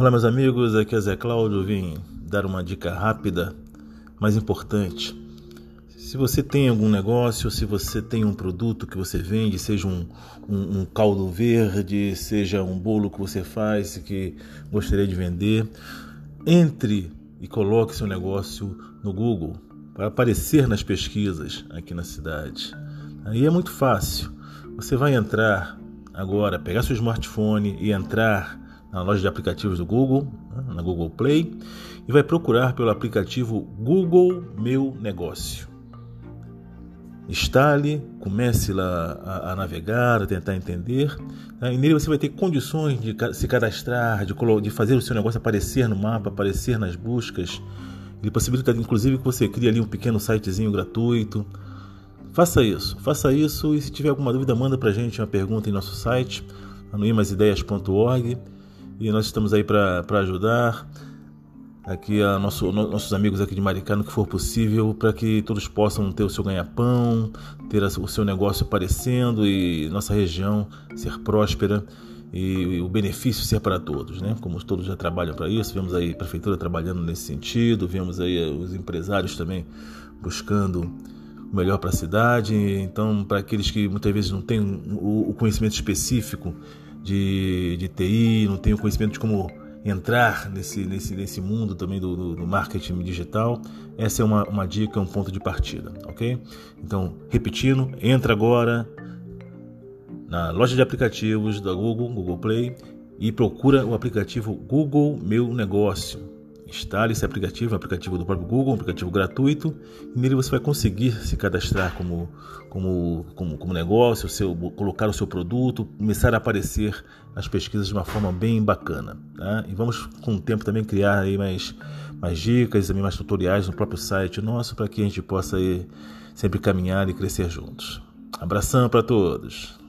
Olá, meus amigos, aqui é Zé Cláudio. Vim dar uma dica rápida, mas importante. Se você tem algum negócio, se você tem um produto que você vende, seja um, um, um caldo verde, seja um bolo que você faz que gostaria de vender, entre e coloque seu negócio no Google para aparecer nas pesquisas aqui na cidade. Aí é muito fácil. Você vai entrar agora, pegar seu smartphone e entrar na loja de aplicativos do Google, né, na Google Play, e vai procurar pelo aplicativo Google Meu Negócio. Instale, comece lá a, a navegar, a tentar entender, né? e nele você vai ter condições de se cadastrar, de, de fazer o seu negócio aparecer no mapa, aparecer nas buscas. Ele possibilita inclusive que você crie ali um pequeno sitezinho gratuito. Faça isso, faça isso e se tiver alguma dúvida, manda pra gente uma pergunta em nosso site, anuimasideias.org e nós estamos aí para ajudar aqui a nosso, nossos amigos aqui de Maricá no que for possível para que todos possam ter o seu ganha-pão, ter o seu negócio aparecendo e nossa região ser próspera e o benefício ser para todos, né? Como todos já trabalham para isso, vemos aí a prefeitura trabalhando nesse sentido, vemos aí os empresários também buscando o melhor para a cidade. Então, para aqueles que muitas vezes não têm o conhecimento específico de, de TI, não tenho conhecimento de como entrar nesse, nesse, nesse mundo também do, do, do marketing digital, essa é uma, uma dica, um ponto de partida, ok? Então, repetindo, entra agora na loja de aplicativos da Google, Google Play, e procura o aplicativo Google Meu Negócio. Instale esse aplicativo, aplicativo do próprio Google, um aplicativo gratuito, e nele você vai conseguir se cadastrar como, como, como, como negócio, seu, colocar o seu produto, começar a aparecer nas pesquisas de uma forma bem bacana. Tá? E vamos com o tempo também criar aí mais, mais dicas, também mais tutoriais no próprio site nosso para que a gente possa aí sempre caminhar e crescer juntos. Abração para todos!